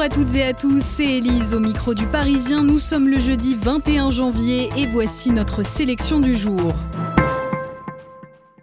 Bonjour à toutes et à tous, c'est Elise au micro du Parisien. Nous sommes le jeudi 21 janvier et voici notre sélection du jour.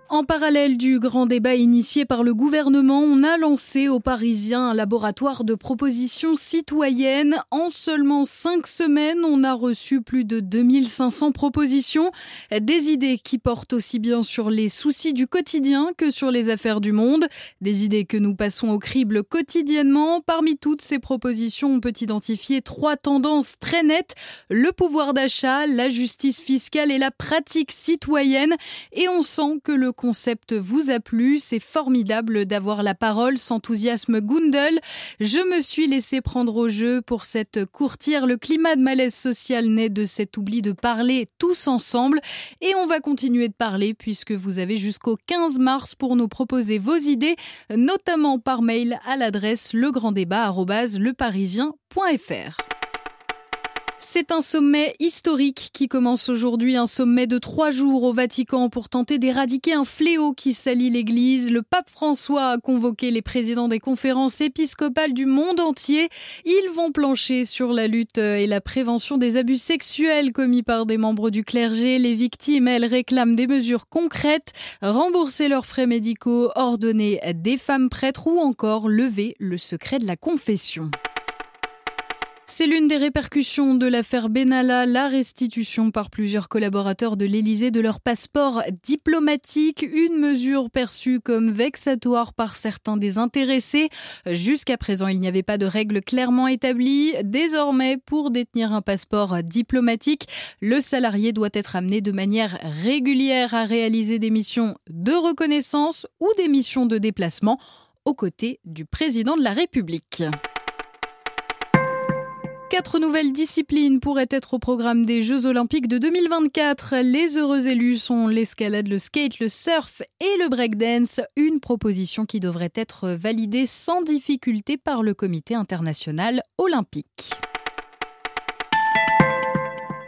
En parallèle du grand débat initié par le gouvernement, on a lancé aux Parisiens un laboratoire de propositions citoyennes. En seulement cinq semaines, on a reçu plus de 2500 propositions. Des idées qui portent aussi bien sur les soucis du quotidien que sur les affaires du monde. Des idées que nous passons au crible quotidiennement. Parmi toutes ces propositions, on peut identifier trois tendances très nettes. Le pouvoir d'achat, la justice fiscale et la pratique citoyenne. Et on sent que le concept vous a plu. C'est formidable d'avoir la parole, s'enthousiasme Gundel. Je me suis laissé prendre au jeu pour cette courtière. Le climat de malaise social naît de cet oubli de parler tous ensemble. Et on va continuer de parler puisque vous avez jusqu'au 15 mars pour nous proposer vos idées, notamment par mail à l'adresse legranddébat.leparisien.fr. C'est un sommet historique qui commence aujourd'hui, un sommet de trois jours au Vatican pour tenter d'éradiquer un fléau qui salit l'Église. Le pape François a convoqué les présidents des conférences épiscopales du monde entier. Ils vont plancher sur la lutte et la prévention des abus sexuels commis par des membres du clergé. Les victimes, elles, réclament des mesures concrètes, rembourser leurs frais médicaux, ordonner des femmes prêtres ou encore lever le secret de la confession. C'est l'une des répercussions de l'affaire Benalla, la restitution par plusieurs collaborateurs de l'Élysée de leur passeport diplomatique, une mesure perçue comme vexatoire par certains des intéressés. Jusqu'à présent, il n'y avait pas de règles clairement établies. Désormais, pour détenir un passeport diplomatique, le salarié doit être amené de manière régulière à réaliser des missions de reconnaissance ou des missions de déplacement aux côtés du président de la République. Quatre nouvelles disciplines pourraient être au programme des Jeux Olympiques de 2024. Les heureux élus sont l'escalade, le skate, le surf et le breakdance. Une proposition qui devrait être validée sans difficulté par le Comité international olympique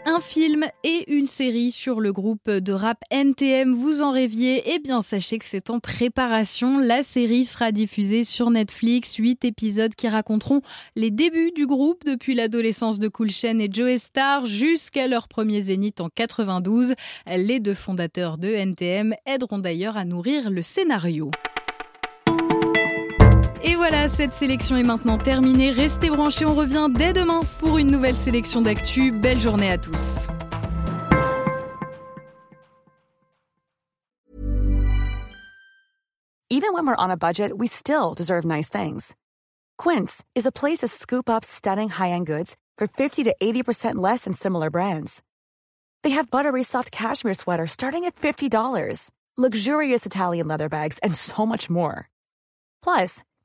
un film et une série sur le groupe de rap NTM. Vous en rêviez? Eh bien, sachez que c'est en préparation. La série sera diffusée sur Netflix. Huit épisodes qui raconteront les débuts du groupe depuis l'adolescence de Cool Chain et Joe Star jusqu'à leur premier zénith en 92. Les deux fondateurs de NTM aideront d'ailleurs à nourrir le scénario. Voilà, cette sélection est maintenant terminée. Restez branchés, on revient dès demain pour une nouvelle sélection d'actu. Belle journée à tous. Even when we're on a budget, we still deserve nice things. Quince is a place to scoop up stunning high-end goods for 50 to 80% less than similar brands. They have buttery soft cashmere sweaters starting at $50, luxurious Italian leather bags, and so much more. Plus,